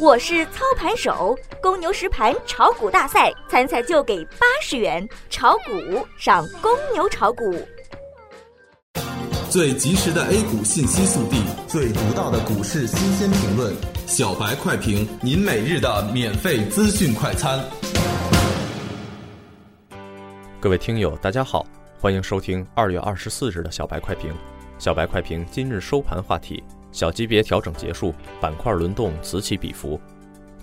我是操盘手，公牛实盘炒股大赛参赛就给八十元，炒股上公牛炒股。最及时的 A 股信息速递，最独到的股市新鲜评论，小白快评，您每日的免费资讯快餐。各位听友，大家好，欢迎收听二月二十四日的小白快评。小白快评今日收盘话题。小级别调整结束，板块轮动此起彼伏。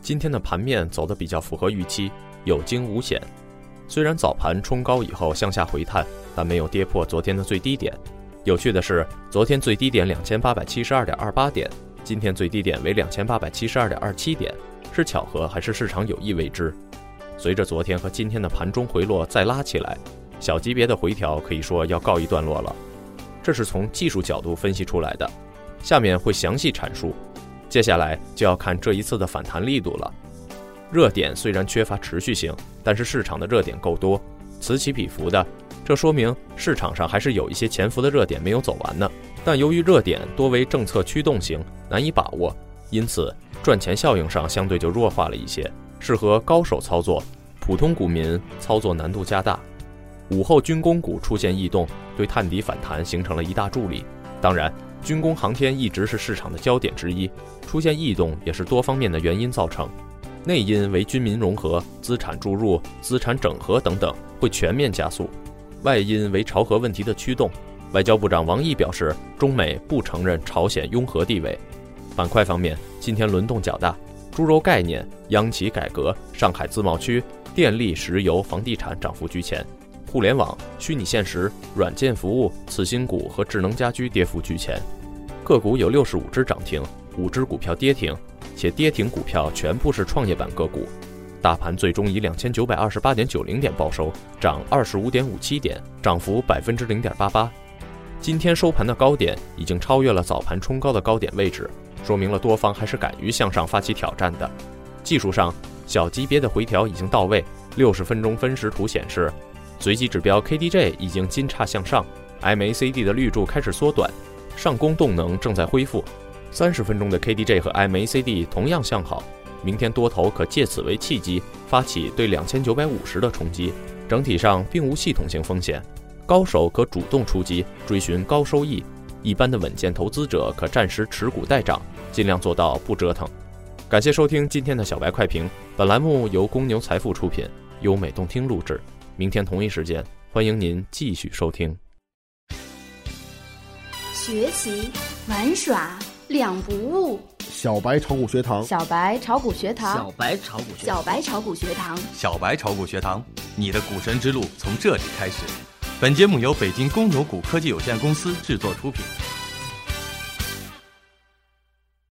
今天的盘面走得比较符合预期，有惊无险。虽然早盘冲高以后向下回探，但没有跌破昨天的最低点。有趣的是，昨天最低点两千八百七十二点二八点，今天最低点为两千八百七十二点二七点，是巧合还是市场有意为之？随着昨天和今天的盘中回落再拉起来，小级别的回调可以说要告一段落了。这是从技术角度分析出来的。下面会详细阐述，接下来就要看这一次的反弹力度了。热点虽然缺乏持续性，但是市场的热点够多，此起彼伏的，这说明市场上还是有一些潜伏的热点没有走完呢。但由于热点多为政策驱动型，难以把握，因此赚钱效应上相对就弱化了一些，适合高手操作，普通股民操作难度加大。午后军工股出现异动，对探底反弹形成了一大助力。当然。军工航天一直是市场的焦点之一，出现异动也是多方面的原因造成。内因为军民融合、资产注入、资产整合等等会全面加速；外因为朝核问题的驱动。外交部长王毅表示，中美不承认朝鲜拥核地位。板块方面，今天轮动较大，猪肉概念、央企改革、上海自贸区、电力、石油、房地产涨幅居前。互联网、虚拟现实、软件服务、次新股和智能家居跌幅居前，个股有六十五只涨停，五只股票跌停，且跌停股票全部是创业板个股。大盘最终以两千九百二十八点九零点报收，涨二十五点五七点，涨幅百分之零点八八。今天收盘的高点已经超越了早盘冲高的高点位置，说明了多方还是敢于向上发起挑战的。技术上，小级别的回调已经到位，六十分钟分时图显示。随机指标 KDJ 已经金叉向上，MACD 的绿柱开始缩短，上攻动能正在恢复。三十分钟的 KDJ 和 MACD 同样向好，明天多头可借此为契机，发起对两千九百五十的冲击。整体上并无系统性风险，高手可主动出击，追寻高收益；一般的稳健投资者可暂时持股待涨，尽量做到不折腾。感谢收听今天的小白快评，本栏目由公牛财富出品，优美动听录制。明天同一时间，欢迎您继续收听。学习玩耍两不误。小白炒股学堂，小白炒股学堂，小白炒股，小白炒股学堂，小白炒股学堂，你的股神之路从这里开始。本节目由北京公牛股科技有限公司制作出品。